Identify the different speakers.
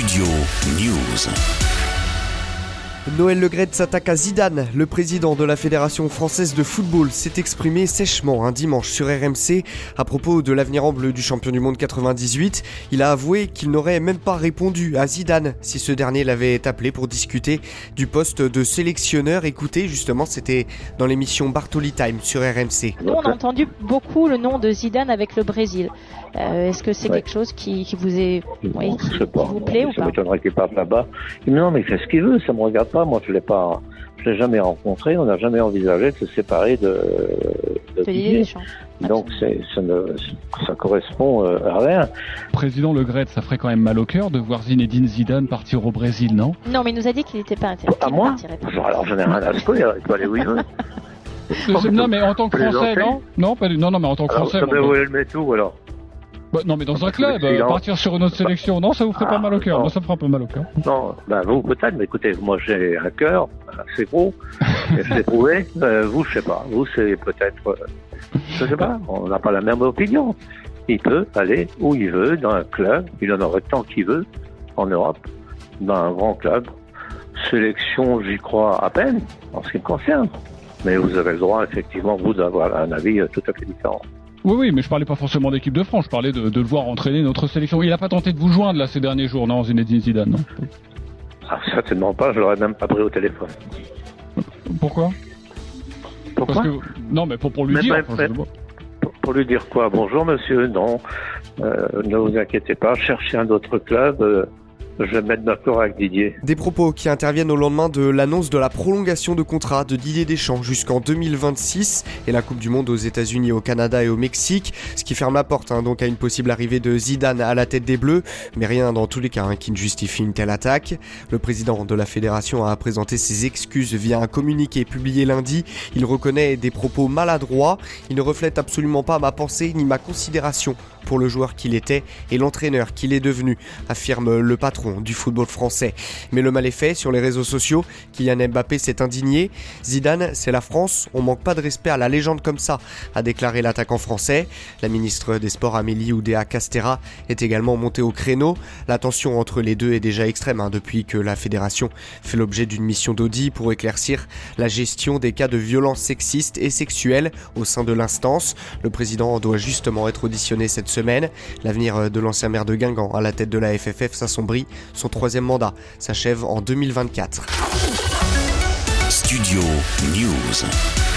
Speaker 1: Studio News.
Speaker 2: Noël Legrette s'attaque à Zidane. Le président de la Fédération française de football s'est exprimé sèchement un dimanche sur RMC à propos de l'avenir en bleu du champion du monde 98. Il a avoué qu'il n'aurait même pas répondu à Zidane si ce dernier l'avait appelé pour discuter du poste de sélectionneur. Écoutez, justement, c'était dans l'émission Bartoli Time sur RMC.
Speaker 3: Nous, on a entendu beaucoup le nom de Zidane avec le Brésil. Euh, Est-ce que c'est
Speaker 4: Ouais.
Speaker 3: quelque chose qui, qui vous est, oui,
Speaker 4: Non,
Speaker 3: qui,
Speaker 4: je sais pas.
Speaker 3: qui vous plaît ou
Speaker 4: ça
Speaker 3: pas?
Speaker 4: m'étonnerait qu'il parte là-bas. Non, mais il fait ce qu'il veut, ça me regarde pas. Moi, je l'ai pas, je l'ai jamais rencontré. On n'a jamais envisagé de se séparer de, de Didier. Donc, c'est, ça ne, ça correspond euh, à rien.
Speaker 5: Président Le Gret, ça ferait quand même mal au cœur de voir Zinedine Zidane partir au Brésil, non?
Speaker 3: Non, mais il nous a dit qu'il n'était pas intéressé.
Speaker 4: À
Speaker 3: qu'il
Speaker 4: moi?
Speaker 3: partirait pas.
Speaker 4: Genre, alors, j'en ai rien à secouer. Il peut aller où il veut.
Speaker 5: Non, mais en tant que Français, non? Non, pas du... non, non, mais en tant que
Speaker 4: Alors,
Speaker 5: Français.
Speaker 4: ça
Speaker 5: bon,
Speaker 4: me où elle met tout, alors?
Speaker 5: Bah, non, mais dans un club, euh, partir sur une autre sélection, non, ça vous ferait pas
Speaker 4: Ah,
Speaker 5: mal au cœur. Moi, ça me ferait un peu mal au cœur.
Speaker 4: Non, ben vous peut-être, mais écoutez, moi j'ai un cœur assez gros, et je l'ai prouvé. Euh, vous, je sais pas. Vous, c'est peut-être, euh, je sais pas. On n'a pas la même opinion. Il peut aller où il veut dans un club. Il en aurait tant qu'il veut en Europe, dans un grand club. Sélection, j'y crois à peine en ce qui me concerne. Mais vous avez le droit, effectivement, vous d'avoir un avis euh, tout à fait différent.
Speaker 5: Oui, oui, mais je parlais pas forcément d'équipe de France, je parlais de, de le voir entraîner notre sélection. Il a pas tenté de vous joindre là ces derniers jours, non, Zinedine Zidane, non
Speaker 4: Ah, certainement pas. Je l'aurais même pas pris au téléphone.
Speaker 5: Pourquoi
Speaker 4: Pourquoi
Speaker 5: Parce que non, mais pour, pour lui
Speaker 4: Mais
Speaker 5: dire. enfin,
Speaker 4: pour lui dire quoi? Bonjour monsieur, non, euh, ne vous inquiétez pas, cherchez un autre club, euh, je vais me mettre d'accord avec Didier.
Speaker 2: Des propos qui interviennent au lendemain de l'annonce de la prolongation de contrat de Didier Deschamps jusqu'en 2026 et la Coupe du Monde aux États-Unis, au Canada et au Mexique, ce qui ferme la porte hein, donc à une possible arrivée de Zidane à la tête des Bleus, mais rien dans tous les cas hein, qui ne justifie une telle attaque. Le président de la fédération a présenté ses excuses via un communiqué publié lundi. Il reconnaît des propos maladroits. Il ne reflète absolument pas ma pensée ni ma considération pour le joueur qu'il était et l'entraîneur qu'il est devenu, affirme le du football français. Mais le mal est fait sur les réseaux sociaux. Kylian Mbappé s'est indigné. Zidane, c'est la France. On manque pas de respect à la légende comme ça, a déclaré l'attaquant français. La ministre des Sports Amélie Oudéa Castera est également montée au créneau. La tension entre les deux est déjà extrême hein, depuis que la fédération fait l'objet d'une mission d'audit pour éclaircir la gestion des cas de violences sexistes et sexuelles au sein de l'instance. Le président doit justement être auditionné cette semaine. L'avenir de l'ancien maire de Guingamp à la tête de la FFF s'assombrit. Son troisième mandat s'achève en 2024.
Speaker 1: Studio News.